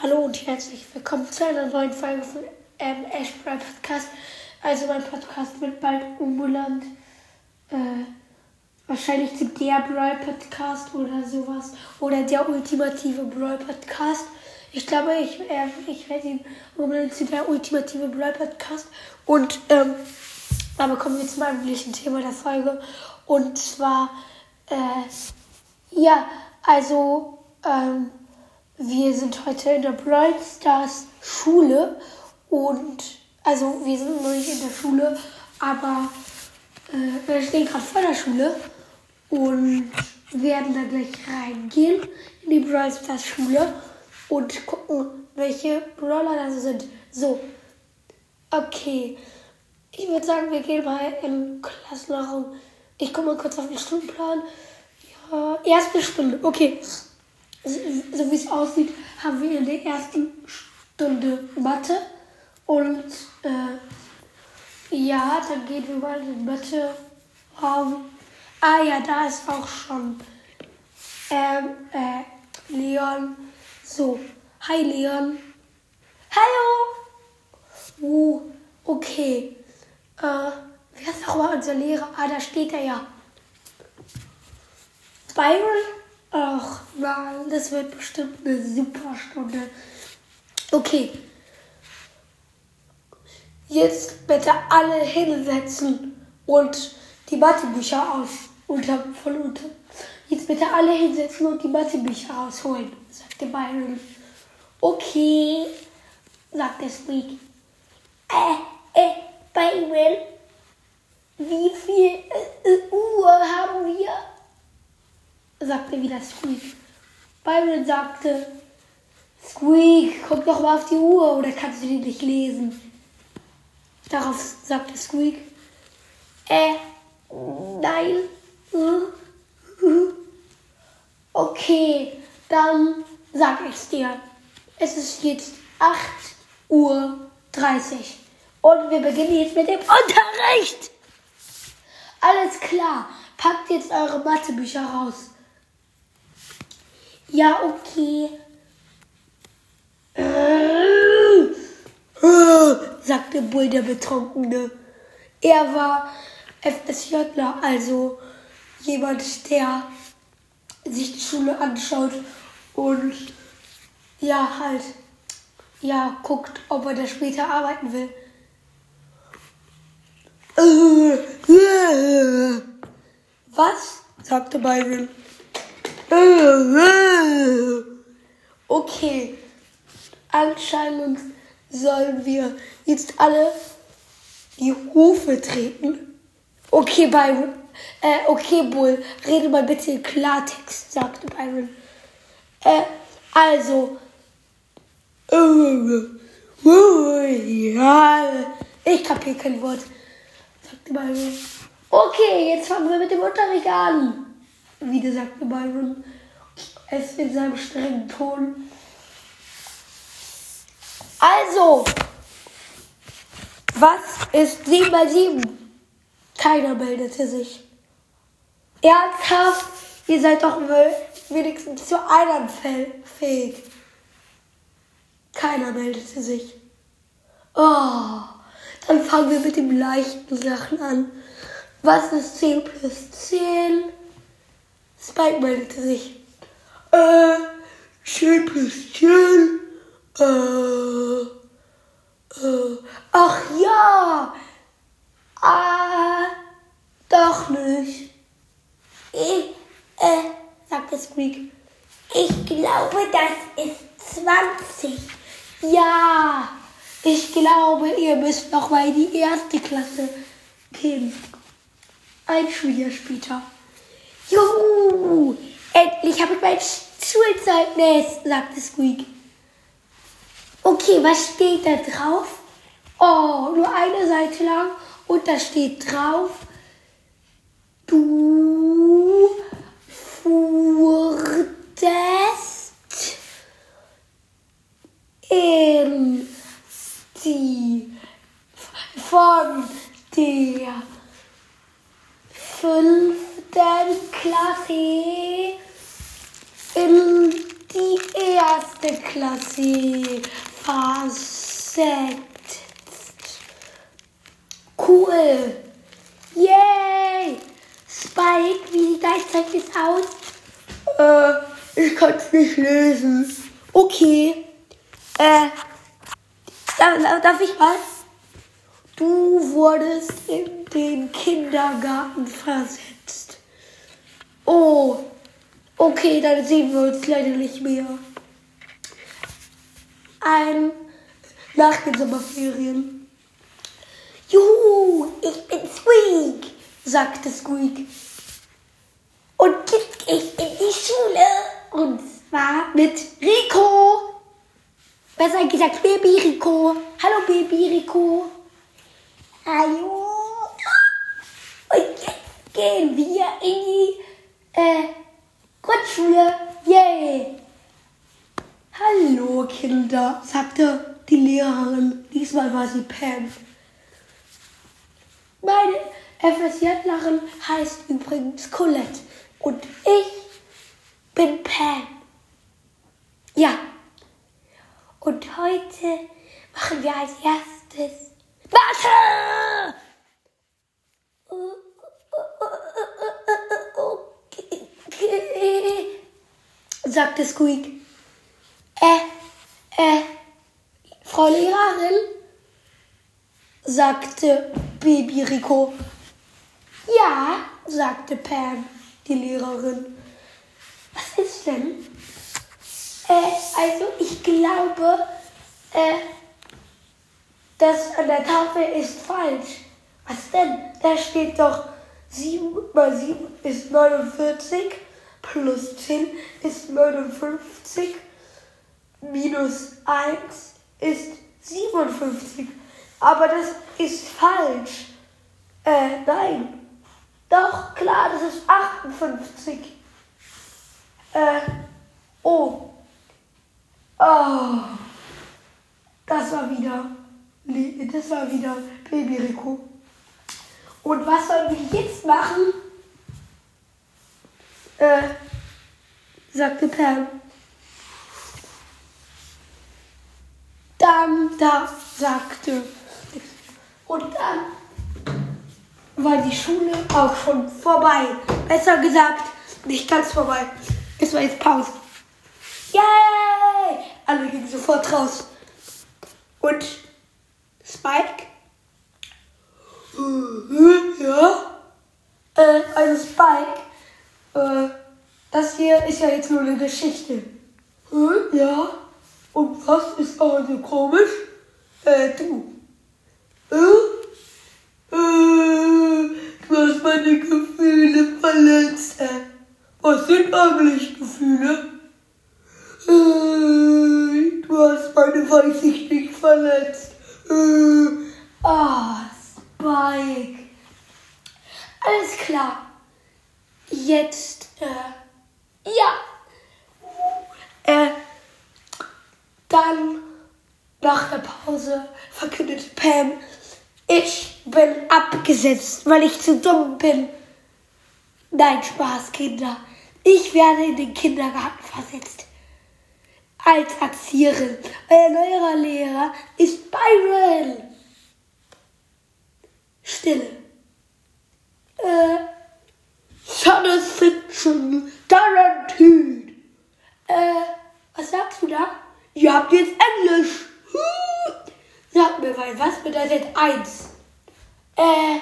Hallo und herzlich willkommen zu einer neuen Folge von ähm, Ash Podcast. Also mein Podcast wird bald umbenannt. Äh, wahrscheinlich zu der Brawl Podcast oder sowas. Oder der ultimative Brawl Podcast. Ich glaube, ich, äh, ich werde ihn umbenennen zu der ultimative Brawl Podcast. Und, ähm, aber kommen wir zum eigentlichen Thema der Folge. Und zwar, äh, ja, also, ähm, wir sind heute in der Brawl Stars Schule und also wir sind noch nicht in der Schule, aber äh, wir stehen gerade vor der Schule und werden da gleich reingehen in die Brawl Stars Schule und gucken, welche Brawler da sind. So, okay. Ich würde sagen, wir gehen mal im Klassenraum. Ich gucke mal kurz auf den Stundenplan. Ja, erste Stunde. Okay so wie es aussieht, haben wir in der ersten Stunde Mathe. Und äh, ja, dann gehen wir mal in Mathe-Raum. Ah ja, da ist auch schon ähm, äh, Leon. So, hi Leon. Hallo. Uh, okay. Äh, wer ist nochmal unser Lehrer? Ah, da steht er ja. Byron Ach nein, das wird bestimmt eine super Stunde. Okay. Jetzt bitte alle hinsetzen und die Mathebücher aus. Unter, von unten. Jetzt bitte alle hinsetzen und die Mathebücher rausholen, sagte Byron. Okay, sagte Squeak. Äh, äh, Byron, wie viel äh, äh Uhr haben wir? Sagte wieder Squeak. Byron sagte, Squeak, guck doch mal auf die Uhr oder kannst du die nicht lesen? Darauf sagte Squeak, äh, nein. Okay, dann sag ich's dir. Es ist jetzt 8 Uhr 30 und wir beginnen jetzt mit dem Unterricht. Alles klar, packt jetzt eure Mathebücher raus. Ja, okay. sagte Bull der Betrunkene. Er war FSJler, also jemand, der sich die Schule anschaut und ja, halt, ja, guckt, ob er da später arbeiten will. Was? sagte Byron. Okay, anscheinend sollen wir jetzt alle die Hufe treten. Okay, Byron. Äh, okay, Bull, rede mal bitte in Klartext, sagte Byron. Äh, also. ja, ich kapiere kein Wort, sagte Byron. Okay, jetzt fangen wir mit dem Unterricht an wieder sagte Byron es in seinem strengen Ton. Also, was ist 7 mal 7? Keiner meldete sich. Ernsthaft? Ihr seid doch wenigstens zu einem fähig. Keiner meldete sich. Oh, dann fangen wir mit den leichten Sachen an. Was ist 10 plus 10? Spike meldete sich. Äh, schön plus schön. Äh, äh, ach ja. Ah, doch nicht. Ich, äh, sagte Squeak. Ich glaube, das ist 20. Ja, ich glaube, ihr müsst noch mal in die erste Klasse gehen. Ein Schuljahr später. Juhu, endlich habe ich mein Schulzeugnis, sagte Squeak. Okay, was steht da drauf? Oh, nur eine Seite lang und da steht drauf, du wurdest in die von der fünf Klasse in die erste Klasse versetzt. Cool. Yay. Spike, wie sieht dein Zeugnis aus? Äh, ich kann es nicht lesen. Okay. Äh, darf, darf ich was? Du wurdest in den Kindergarten versetzt. Oh, okay, dann sehen wir uns leider nicht mehr. Ein nach den Sommerferien. Juhu, ich bin Squeak, sagte Squeak. Und jetzt gehe ich in die Schule. Und zwar mit Rico. Besser gesagt, Baby Rico. Hallo, Baby Rico. Hallo. Und jetzt gehen wir in die äh, Grundschule. Yay. Hallo, Kinder, sagte die Lehrerin. Diesmal war sie Pam. Meine FSJlerin heißt übrigens Colette und ich bin Pam. Ja. Und heute machen wir als erstes. Warte! Okay, sagte Squeak. Äh, äh, Frau Lehrerin, sagte Baby Rico. Ja, sagte Pam, die Lehrerin. Was ist denn? Äh, also ich glaube, äh, das an der Tafel ist falsch. Was denn? Da steht doch 7 mal 7 ist 49, plus 10 ist 59, minus 1 ist 57. Aber das ist falsch. Äh, nein. Doch, klar, das ist 58. Äh, oh. Oh. Das war wieder, das war wieder Baby Rico. Und was sollen wir jetzt machen? Äh, sagte Pam. Dann da sagte. Und dann war die Schule auch schon vorbei. Besser gesagt, nicht ganz vorbei. Es war jetzt Pause. Yay! Alle gingen sofort raus. Und Spike? Äh, ja? Äh, also Spike, hier ist ja jetzt nur eine Geschichte. Äh, ja? Und was ist aber so komisch? Äh, du. Äh? Äh, du hast meine Gefühle verletzt. Äh, was sind eigentlich Gefühle? Äh, du hast meine Weißsicht nicht verletzt. Äh, ah, Spike. Alles klar. Jetzt, äh, ja. Äh, dann nach der Pause verkündete Pam, ich bin abgesetzt, weil ich zu dumm bin. Nein, Spaß, Kinder. Ich werde in den Kindergarten versetzt. Als Erzieherin. Euer neuer Lehrer ist Byron. Stille. Äh, Science Fiction, garantiert. Äh, was sagst du da? Ihr habt jetzt Englisch. Hm. Sag mir mal, was bedeutet eins? Äh,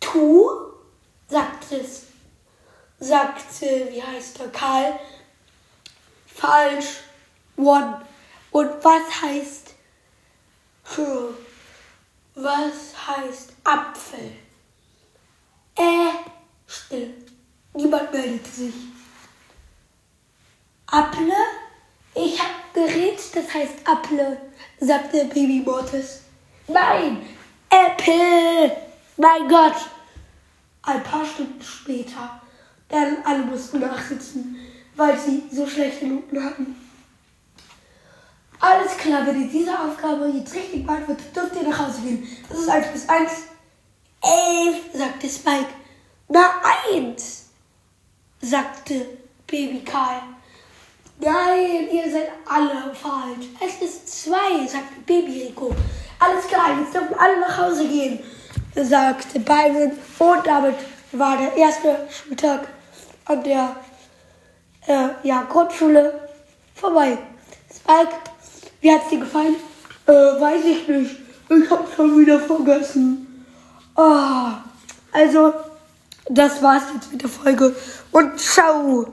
tu, sagt es, sagte, wie heißt der Karl? Falsch, one. Und was heißt, hm, was heißt Apfel? Äh, still. Niemand meldete sich. Apple? Gerät, das heißt Apple, sagte Baby Mortis. Nein, Apple! Mein Gott! Ein paar Stunden später, denn alle mussten nachsitzen, weil sie so schlechte Noten hatten. Alles klar, wenn ihr diese Aufgabe jetzt richtig beantwortet, dürft ihr nach Hause gehen. Das ist 1 bis 1. 11, sagte Spike. Na, 1, sagte Baby Karl. Nein, ihr seid alle falsch. Es ist zwei, sagt Baby Rico. Alles klar, jetzt dürfen alle nach Hause gehen, sagte Byron. Und damit war der erste Schultag an der äh, ja, Grundschule vorbei. Spike, wie hat's dir gefallen? Äh, weiß ich nicht. Ich hab's schon wieder vergessen. Ah, also, das war's jetzt mit der Folge. Und ciao!